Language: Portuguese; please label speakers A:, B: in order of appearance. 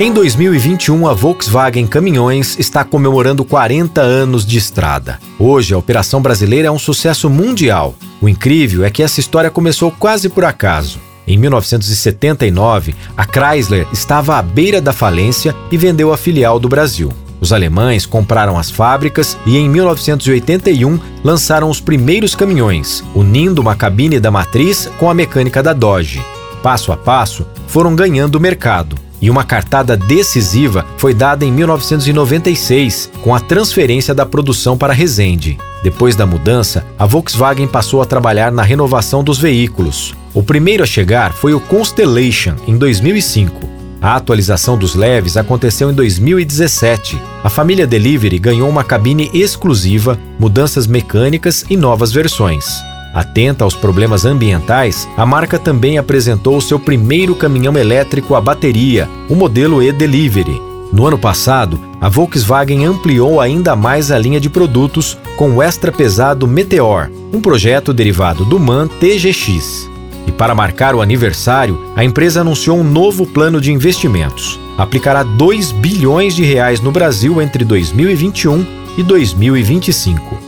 A: Em 2021, a Volkswagen Caminhões está comemorando 40 anos de estrada. Hoje, a operação brasileira é um sucesso mundial. O incrível é que essa história começou quase por acaso. Em 1979, a Chrysler estava à beira da falência e vendeu a filial do Brasil. Os alemães compraram as fábricas e em 1981 lançaram os primeiros caminhões, unindo uma cabine da matriz com a mecânica da Dodge. Passo a passo, foram ganhando o mercado e uma cartada decisiva foi dada em 1996, com a transferência da produção para Resende. Depois da mudança, a Volkswagen passou a trabalhar na renovação dos veículos. O primeiro a chegar foi o Constellation, em 2005. A atualização dos leves aconteceu em 2017. A família Delivery ganhou uma cabine exclusiva, mudanças mecânicas e novas versões. Atenta aos problemas ambientais, a marca também apresentou seu primeiro caminhão elétrico a bateria, o modelo E-Delivery. No ano passado, a Volkswagen ampliou ainda mais a linha de produtos com o extra pesado Meteor, um projeto derivado do MAN TGX. E para marcar o aniversário, a empresa anunciou um novo plano de investimentos. Aplicará 2 bilhões de reais no Brasil entre 2021 e 2025.